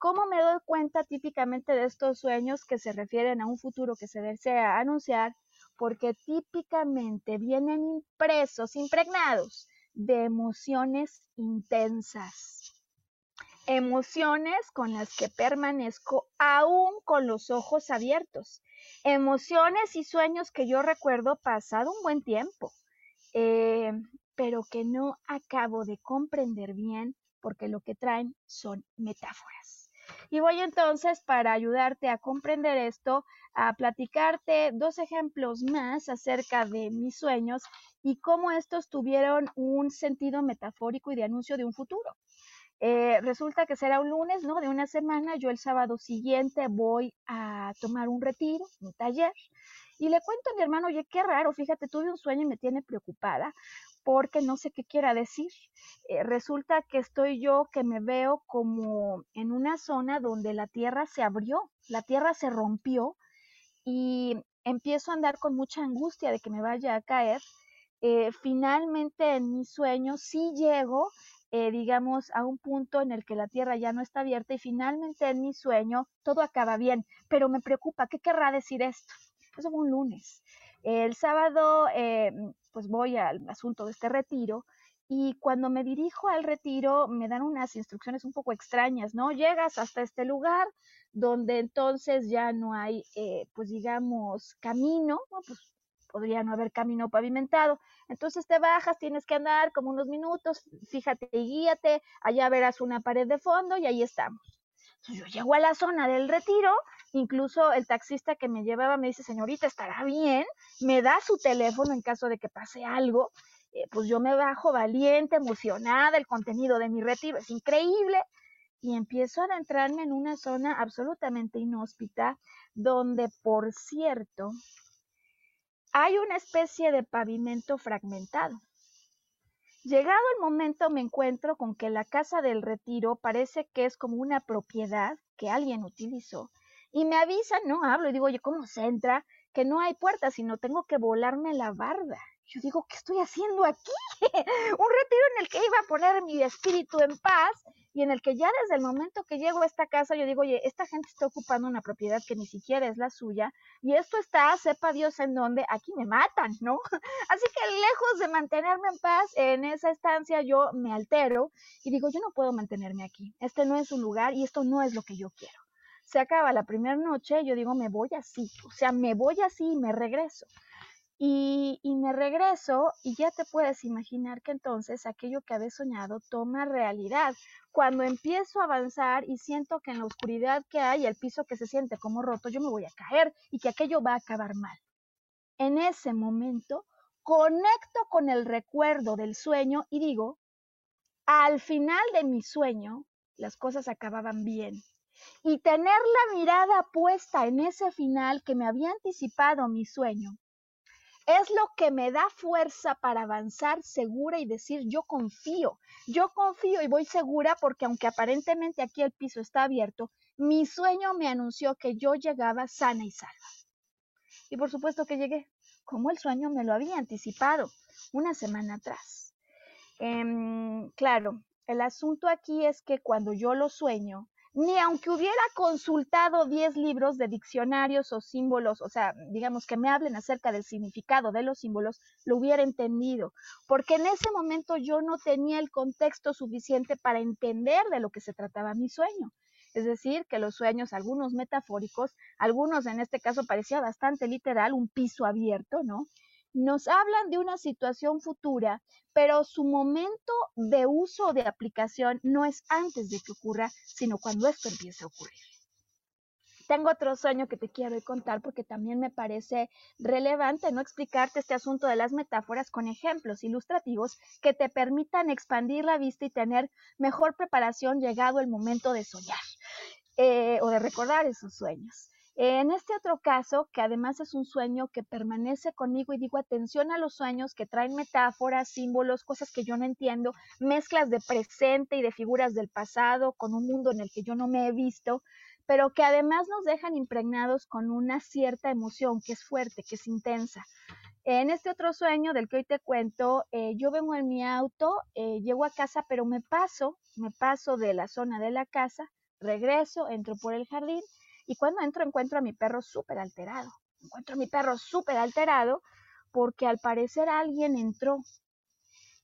¿Cómo me doy cuenta típicamente de estos sueños que se refieren a un futuro que se desea anunciar? Porque típicamente vienen impresos, impregnados de emociones intensas. Emociones con las que permanezco aún con los ojos abiertos. Emociones y sueños que yo recuerdo pasado un buen tiempo, eh, pero que no acabo de comprender bien porque lo que traen son metáforas. Y voy entonces, para ayudarte a comprender esto, a platicarte dos ejemplos más acerca de mis sueños y cómo estos tuvieron un sentido metafórico y de anuncio de un futuro. Eh, resulta que será un lunes, ¿no? De una semana. Yo el sábado siguiente voy a tomar un retiro, un taller. Y le cuento a mi hermano, oye, qué raro, fíjate, tuve un sueño y me tiene preocupada porque no sé qué quiera decir. Eh, resulta que estoy yo que me veo como en una zona donde la tierra se abrió, la tierra se rompió y empiezo a andar con mucha angustia de que me vaya a caer. Eh, finalmente en mi sueño sí llego eh, digamos, a un punto en el que la tierra ya no está abierta y finalmente en mi sueño todo acaba bien, pero me preocupa, ¿qué querrá decir esto? Eso fue un lunes. El sábado, eh, pues voy al asunto de este retiro y cuando me dirijo al retiro me dan unas instrucciones un poco extrañas, ¿no? Llegas hasta este lugar donde entonces ya no hay, eh, pues digamos, camino, ¿no? Pues podría no haber camino pavimentado. Entonces te bajas, tienes que andar como unos minutos, fíjate y guíate, allá verás una pared de fondo y ahí estamos. Yo llego a la zona del retiro, incluso el taxista que me llevaba me dice, señorita, ¿estará bien? Me da su teléfono en caso de que pase algo. Eh, pues yo me bajo valiente, emocionada, el contenido de mi retiro es increíble y empiezo a adentrarme en una zona absolutamente inhóspita, donde, por cierto, hay una especie de pavimento fragmentado. Llegado el momento me encuentro con que la casa del retiro parece que es como una propiedad que alguien utilizó y me avisan, no hablo y digo, oye, ¿cómo se entra? Que no hay puerta, sino tengo que volarme la barda. Yo digo, ¿qué estoy haciendo aquí? Un retiro en el que iba a poner mi espíritu en paz y en el que ya desde el momento que llego a esta casa yo digo, oye, esta gente está ocupando una propiedad que ni siquiera es la suya y esto está, sepa Dios en dónde, aquí me matan, ¿no? Así que lejos de mantenerme en paz en esa estancia, yo me altero y digo, yo no puedo mantenerme aquí, este no es un lugar y esto no es lo que yo quiero. Se acaba la primera noche, yo digo, me voy así, o sea, me voy así y me regreso. Y, me regreso y ya te puedes imaginar que entonces aquello que había soñado toma realidad. Cuando empiezo a avanzar y siento que en la oscuridad que hay, el piso que se siente como roto, yo me voy a caer y que aquello va a acabar mal. En ese momento conecto con el recuerdo del sueño y digo, al final de mi sueño, las cosas acababan bien. Y tener la mirada puesta en ese final que me había anticipado mi sueño es lo que me da fuerza para avanzar segura y decir yo confío, yo confío y voy segura porque aunque aparentemente aquí el piso está abierto, mi sueño me anunció que yo llegaba sana y salva. Y por supuesto que llegué, como el sueño me lo había anticipado una semana atrás. Em, claro, el asunto aquí es que cuando yo lo sueño, ni aunque hubiera consultado 10 libros de diccionarios o símbolos, o sea, digamos que me hablen acerca del significado de los símbolos, lo hubiera entendido, porque en ese momento yo no tenía el contexto suficiente para entender de lo que se trataba mi sueño. Es decir, que los sueños, algunos metafóricos, algunos en este caso parecía bastante literal, un piso abierto, ¿no? Nos hablan de una situación futura, pero su momento de uso de aplicación no es antes de que ocurra, sino cuando esto empiece a ocurrir. Tengo otro sueño que te quiero contar porque también me parece relevante no explicarte este asunto de las metáforas con ejemplos ilustrativos que te permitan expandir la vista y tener mejor preparación llegado el momento de soñar eh, o de recordar esos sueños. En este otro caso, que además es un sueño que permanece conmigo y digo atención a los sueños que traen metáforas, símbolos, cosas que yo no entiendo, mezclas de presente y de figuras del pasado con un mundo en el que yo no me he visto, pero que además nos dejan impregnados con una cierta emoción que es fuerte, que es intensa. En este otro sueño del que hoy te cuento, eh, yo vengo en mi auto, eh, llego a casa, pero me paso, me paso de la zona de la casa, regreso, entro por el jardín y cuando entro encuentro a mi perro súper alterado. Encuentro a mi perro súper alterado porque al parecer alguien entró.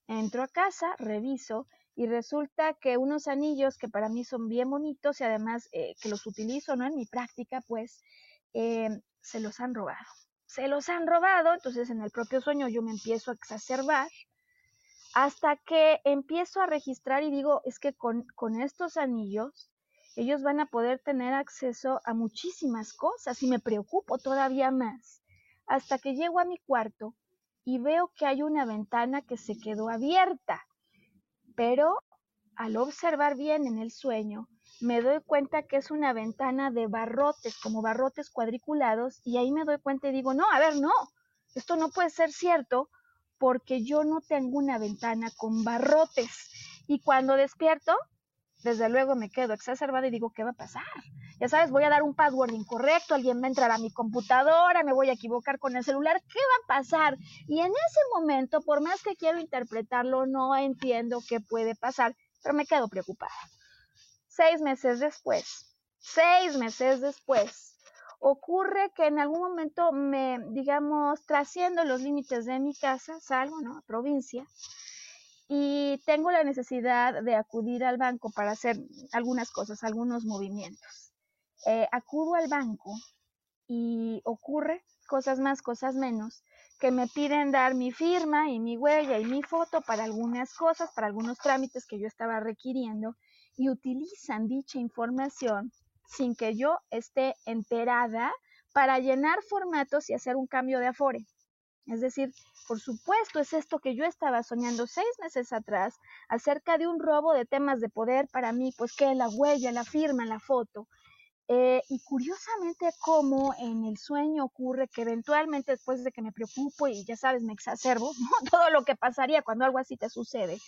Entro a casa, reviso y resulta que unos anillos que para mí son bien bonitos y además eh, que los utilizo ¿no? en mi práctica, pues eh, se los han robado. Se los han robado, entonces en el propio sueño yo me empiezo a exacerbar hasta que empiezo a registrar y digo, es que con, con estos anillos ellos van a poder tener acceso a muchísimas cosas y me preocupo todavía más hasta que llego a mi cuarto y veo que hay una ventana que se quedó abierta. Pero al observar bien en el sueño, me doy cuenta que es una ventana de barrotes, como barrotes cuadriculados, y ahí me doy cuenta y digo, no, a ver, no, esto no puede ser cierto porque yo no tengo una ventana con barrotes. Y cuando despierto, desde luego me quedo exacerbada y digo, ¿qué va a pasar? Ya sabes, voy a dar un password incorrecto, alguien va a entrar a mi computadora, me voy a equivocar con el celular, ¿qué va a pasar? Y en ese momento, por más que quiero interpretarlo, no entiendo qué puede pasar, pero me quedo preocupada. Seis meses después, seis meses después, ocurre que en algún momento me, digamos, trasciendo los límites de mi casa, salgo, ¿no? A provincia, y tengo la necesidad de acudir al banco para hacer algunas cosas, algunos movimientos. Eh, acudo al banco y ocurre cosas más, cosas menos, que me piden dar mi firma y mi huella y mi foto para algunas cosas, para algunos trámites que yo estaba requiriendo y utilizan dicha información sin que yo esté enterada para llenar formatos y hacer un cambio de afore. Es decir, por supuesto, es esto que yo estaba soñando seis meses atrás acerca de un robo de temas de poder para mí, pues que la huella, la firma, la foto. Eh, y curiosamente, como en el sueño ocurre que eventualmente después de que me preocupo y ya sabes, me exacerbo, todo lo que pasaría cuando algo así te sucede,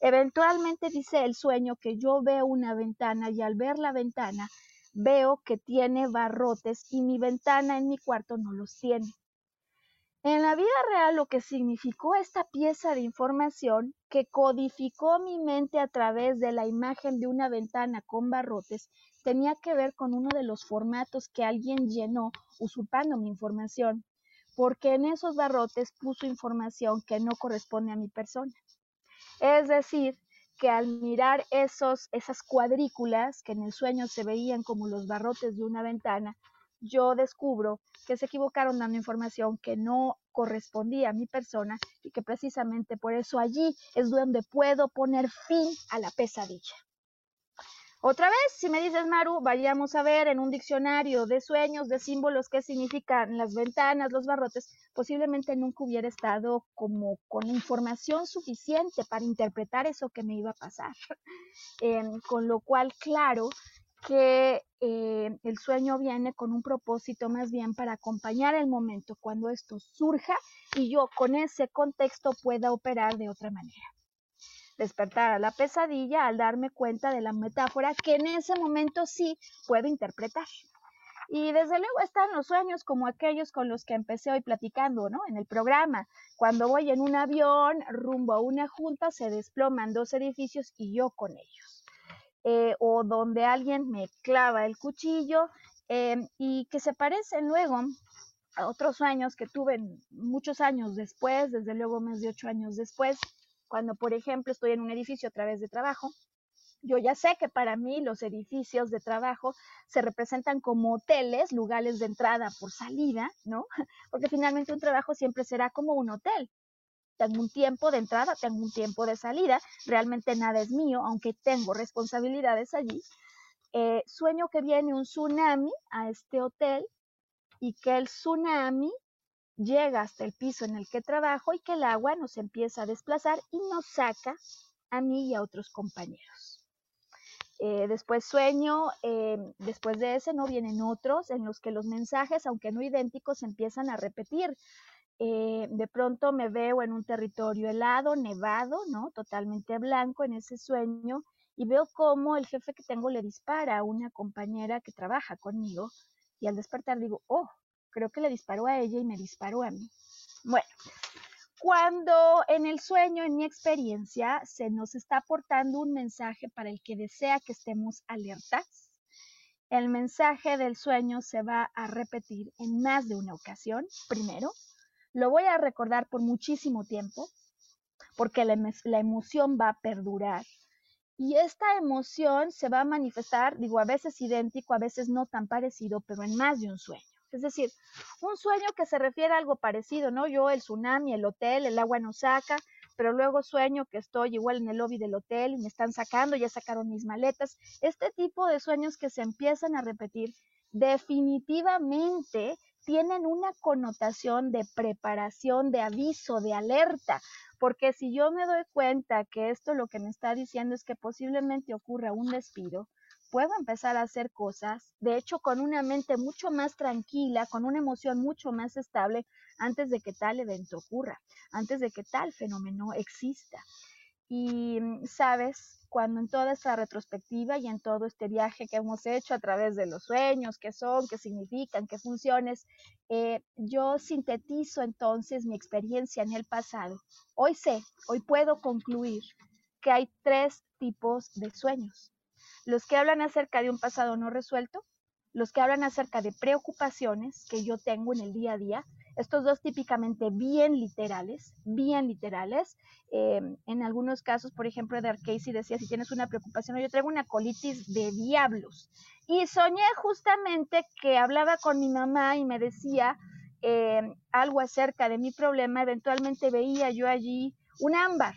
eventualmente dice el sueño que yo veo una ventana y al ver la ventana veo que tiene barrotes y mi ventana en mi cuarto no los tiene. En la vida real lo que significó esta pieza de información que codificó mi mente a través de la imagen de una ventana con barrotes tenía que ver con uno de los formatos que alguien llenó usurpando mi información, porque en esos barrotes puso información que no corresponde a mi persona. Es decir, que al mirar esos, esas cuadrículas que en el sueño se veían como los barrotes de una ventana, yo descubro que se equivocaron dando información que no correspondía a mi persona y que precisamente por eso allí es donde puedo poner fin a la pesadilla. Otra vez, si me dices, Maru, vayamos a ver en un diccionario de sueños, de símbolos, qué significan las ventanas, los barrotes, posiblemente nunca hubiera estado como con información suficiente para interpretar eso que me iba a pasar. Em, con lo cual, claro, que eh, el sueño viene con un propósito más bien para acompañar el momento cuando esto surja y yo con ese contexto pueda operar de otra manera. Despertar a la pesadilla al darme cuenta de la metáfora que en ese momento sí puedo interpretar. Y desde luego están los sueños como aquellos con los que empecé hoy platicando, ¿no? En el programa. Cuando voy en un avión rumbo a una junta, se desploman dos edificios y yo con ellos. Eh, o donde alguien me clava el cuchillo em, y que se parecen luego a otros sueños que tuve muchos años después, desde luego más de ocho años después, cuando por ejemplo estoy en un edificio a través de trabajo. Yo ya sé que para mí los edificios de trabajo se representan como hoteles, lugares de entrada por salida, ¿no? Porque finalmente un trabajo siempre será como un hotel tengo un tiempo de entrada, tengo un tiempo de salida, realmente nada es mío, aunque tengo responsabilidades allí. Eh, sueño que viene un tsunami a este hotel y que el tsunami llega hasta el piso en el que trabajo y que el agua nos empieza a desplazar y nos saca a mí y a otros compañeros. Eh, después sueño, eh, después de ese no vienen otros en los que los mensajes, aunque no idénticos, empiezan a repetir. Eh, de pronto me veo en un territorio helado, nevado, ¿no? Totalmente blanco en ese sueño y veo cómo el jefe que tengo le dispara a una compañera que trabaja conmigo y al despertar digo, oh, creo que le disparó a ella y me disparó a mí. Bueno, cuando en el sueño, en mi experiencia, se nos está aportando un mensaje para el que desea que estemos alertas, el mensaje del sueño se va a repetir en más de una ocasión, primero, lo voy a recordar por muchísimo tiempo, porque la, emoción va a perdurar. Y esta emoción se va a manifestar, digo, a veces idéntico, a veces no tan parecido, pero en más de un sueño. Es decir, un sueño que se refiere a algo parecido, ¿no? Yo, el tsunami, el hotel, el agua nos saca, pero luego sueño que estoy igual en el lobby del hotel y me están sacando, ya sacaron mis maletas. Este tipo de sueños que se empiezan a repetir definitivamente tienen una connotación de preparación, de aviso, de alerta, porque si yo me doy cuenta que esto lo que me está diciendo es que posiblemente ocurra un despido, puedo empezar a hacer cosas, de hecho, con una mente mucho más tranquila, con una emoción mucho más estable antes de que tal evento ocurra, antes de que tal fenómeno exista. Y, mm, sabes, cuando en toda esta retrospectiva y en todo este viaje que hemos hecho a través de los sueños, qué son, qué significan, qué funciones, eh, yo sintetizo entonces mi experiencia en el pasado. Hoy sé, hoy puedo concluir que hay tres tipos de sueños. Los que hablan acerca de un pasado no resuelto, los que hablan acerca de preocupaciones que yo tengo en el día a día estos dos típicamente bien literales, bien literales. Eh, en algunos casos, por ejemplo, de Casey decía, si tienes una preocupación, yo traigo una colitis de diablos. Y soñé justamente que hablaba con mi mamá y me decía eh, algo acerca de mi problema. Eventualmente veía yo allí un ámbar.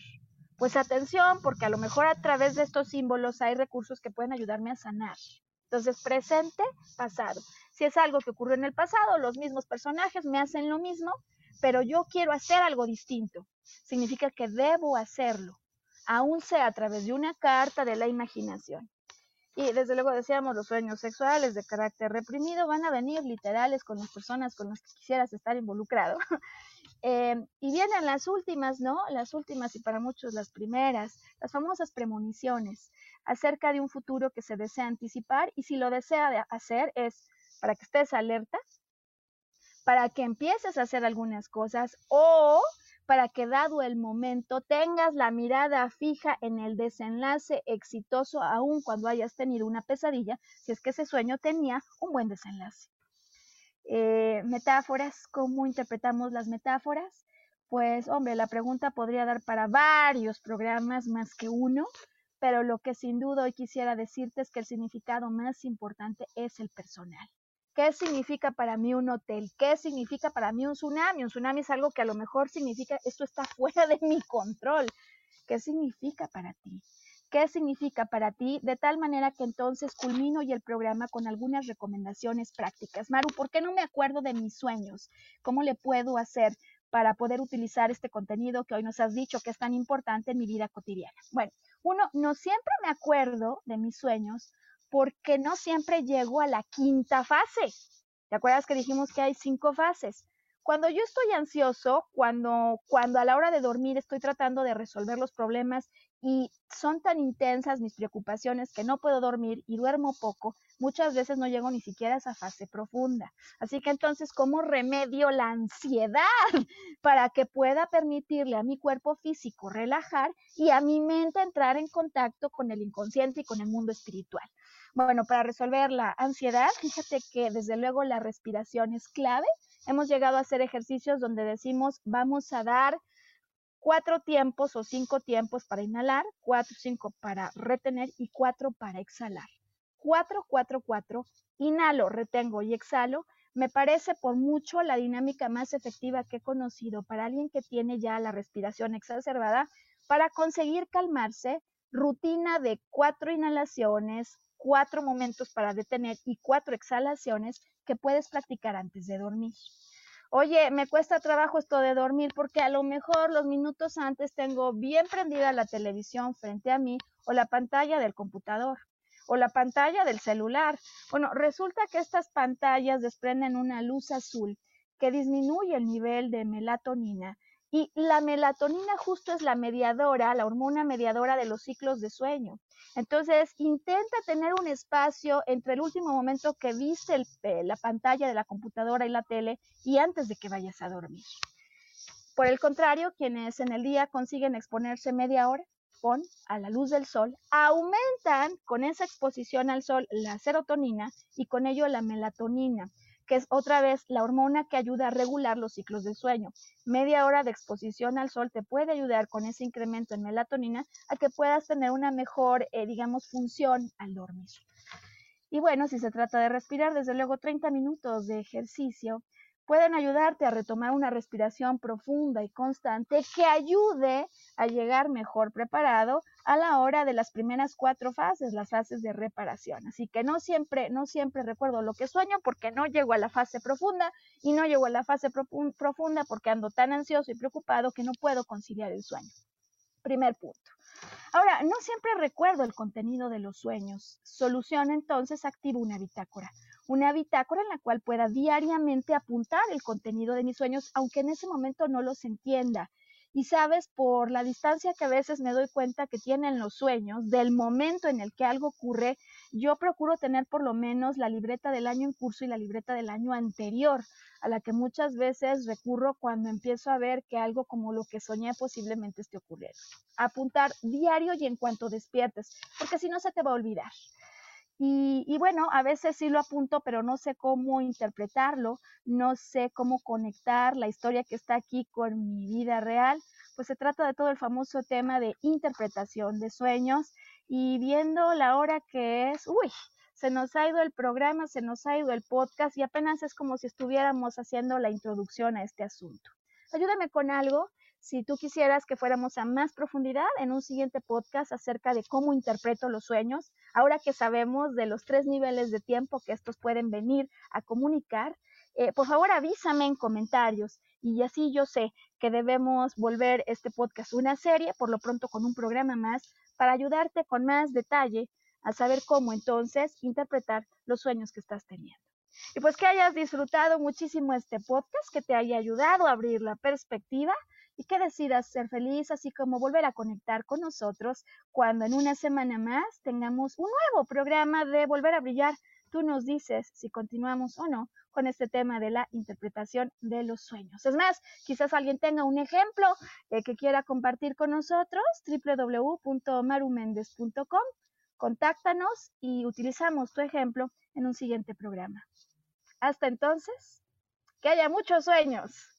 Pues atención, porque a lo mejor a través de estos símbolos hay recursos que pueden ayudarme a sanar. Entonces, presente, pasado. Si es algo que ocurrió en el pasado, los mismos personajes me hacen lo mismo, pero yo quiero hacer algo distinto. Significa que debo hacerlo, aún sea a través de una carta de la imaginación. Y desde luego decíamos, los sueños sexuales de carácter reprimido van a venir literales con las personas con las que quisieras estar involucrado. Eh, y vienen las últimas, ¿no? Las últimas y para muchos las primeras, las famosas premoniciones acerca de un futuro que se desea anticipar y si lo desea hacer es para que estés alerta, para que empieces a hacer algunas cosas o para que dado el momento tengas la mirada fija en el desenlace exitoso aun cuando hayas tenido una pesadilla, si es que ese sueño tenía un buen desenlace. Eh, metáforas, ¿cómo interpretamos las metáforas? Pues hombre, la pregunta podría dar para varios programas más que uno, pero lo que sin duda hoy quisiera decirte es que el significado más importante es el personal. ¿Qué significa para mí un hotel? ¿Qué significa para mí un tsunami? Un tsunami es algo que a lo mejor significa, esto está fuera de mi control. ¿Qué significa para ti? ¿Qué significa para ti? De tal manera que entonces culmino y el programa con algunas recomendaciones prácticas. Maru, ¿por qué no me acuerdo de mis sueños? ¿Cómo le puedo hacer para poder utilizar este contenido que hoy nos has dicho que es tan importante en mi vida cotidiana? Bueno, uno, no siempre me acuerdo de mis sueños porque no siempre llego a la quinta fase. ¿Te acuerdas que dijimos que hay cinco fases? Cuando yo estoy ansioso, cuando, cuando a la hora de dormir estoy tratando de resolver los problemas y son tan intensas mis preocupaciones que no puedo dormir y duermo poco, muchas veces no llego ni siquiera a esa fase profunda. Así que entonces, ¿cómo remedio la ansiedad para que pueda permitirle a mi cuerpo físico relajar y a mi mente entrar en contacto con el inconsciente y con el mundo espiritual? Bueno, para resolver la ansiedad, fíjate que desde luego la respiración es clave. Hemos llegado a hacer ejercicios donde decimos vamos a dar cuatro tiempos o cinco tiempos para inhalar, cuatro, cinco para retener y cuatro para exhalar. Cuatro, cuatro, cuatro, inhalo, retengo y exhalo. Me parece por mucho la dinámica más efectiva que he conocido para alguien que tiene ya la respiración exacerbada para conseguir calmarse. Rutina de cuatro inhalaciones, cuatro momentos para detener y cuatro exhalaciones que puedes practicar antes de dormir. Oye, me cuesta trabajo esto de dormir porque a lo mejor los minutos antes tengo bien prendida la televisión frente a mí o la pantalla del computador o la pantalla del celular. Bueno, resulta que estas pantallas desprenden una luz azul que disminuye el nivel de melatonina y la melatonina justo es la mediadora, la hormona mediadora de los ciclos de sueño. Entonces, intenta tener un espacio entre el último momento que viste eh, la pantalla de la computadora y la tele y antes de que vayas a dormir. Por el contrario, quienes en el día consiguen exponerse media hora, a la luz del sol, aumentan con esa exposición al sol la serotonina y con ello la melatonina que es otra vez la hormona que ayuda a regular los ciclos del sueño. Media hora de exposición al sol te puede ayudar con ese incremento en melatonina a que puedas tener una mejor, eh, digamos, función al dormir. Y bueno, si se trata de respirar, desde luego 30 minutos de ejercicio pueden ayudarte a retomar una respiración profunda y constante que ayude a llegar mejor preparado a la hora de las primeras cuatro fases, las fases de reparación. Así que no siempre, no siempre recuerdo lo que sueño porque no llego a la fase profunda y no llego a la fase profunda porque ando tan ansioso y preocupado que no puedo conciliar el sueño. Primer punto. Ahora, no siempre recuerdo el contenido de los sueños. Solución entonces activo una bitácora una bitácora en la cual pueda diariamente apuntar el contenido de mis sueños, aunque en ese momento no los entienda. Y sabes, por la distancia que a veces me doy cuenta que tienen los sueños, del momento en el que algo ocurre, yo procuro tener por lo menos la libreta del año en curso y la libreta del año anterior, a la que muchas veces recurro cuando empiezo a ver que algo como lo que soñé posiblemente esté ocurriendo. Apuntar diario y en cuanto despiertes, porque si no se te va a olvidar. Y, bueno, a veces sí lo apunto, pero no sé cómo interpretarlo, no sé cómo conectar la historia que está aquí con mi vida real. Pues se trata de todo el famoso tema de interpretación de sueños y viendo la hora que es, uy, se nos ha ido el programa, se nos ha ido el podcast y apenas es como si estuviéramos haciendo la introducción a este asunto. Ayúdame con algo si tú quisieras que fuéramos a más profundidad en un siguiente podcast acerca de cómo interpreto los sueños, ahora que sabemos de los tres niveles de tiempo que estos pueden venir a comunicar, eh, por favor avísame en comentarios y así yo sé que debemos volver este podcast una serie, por lo pronto con un programa más, para ayudarte con más detalle a saber cómo entonces interpretar los sueños que estás teniendo. Y pues que hayas disfrutado muchísimo este podcast, que te haya ayudado a abrir la perspectiva y que decidas ser feliz, así como volver a conectar con nosotros cuando en una semana más tengamos un nuevo programa de Volver a Brillar. Tú nos dices si continuamos o no con este tema de la interpretación de los sueños. Es más, quizás alguien tenga un ejemplo eh, que quiera compartir con nosotros, www.marumendez.com. Contáctanos y utilizamos tu ejemplo en un siguiente programa. Hasta entonces, que haya muchos sueños.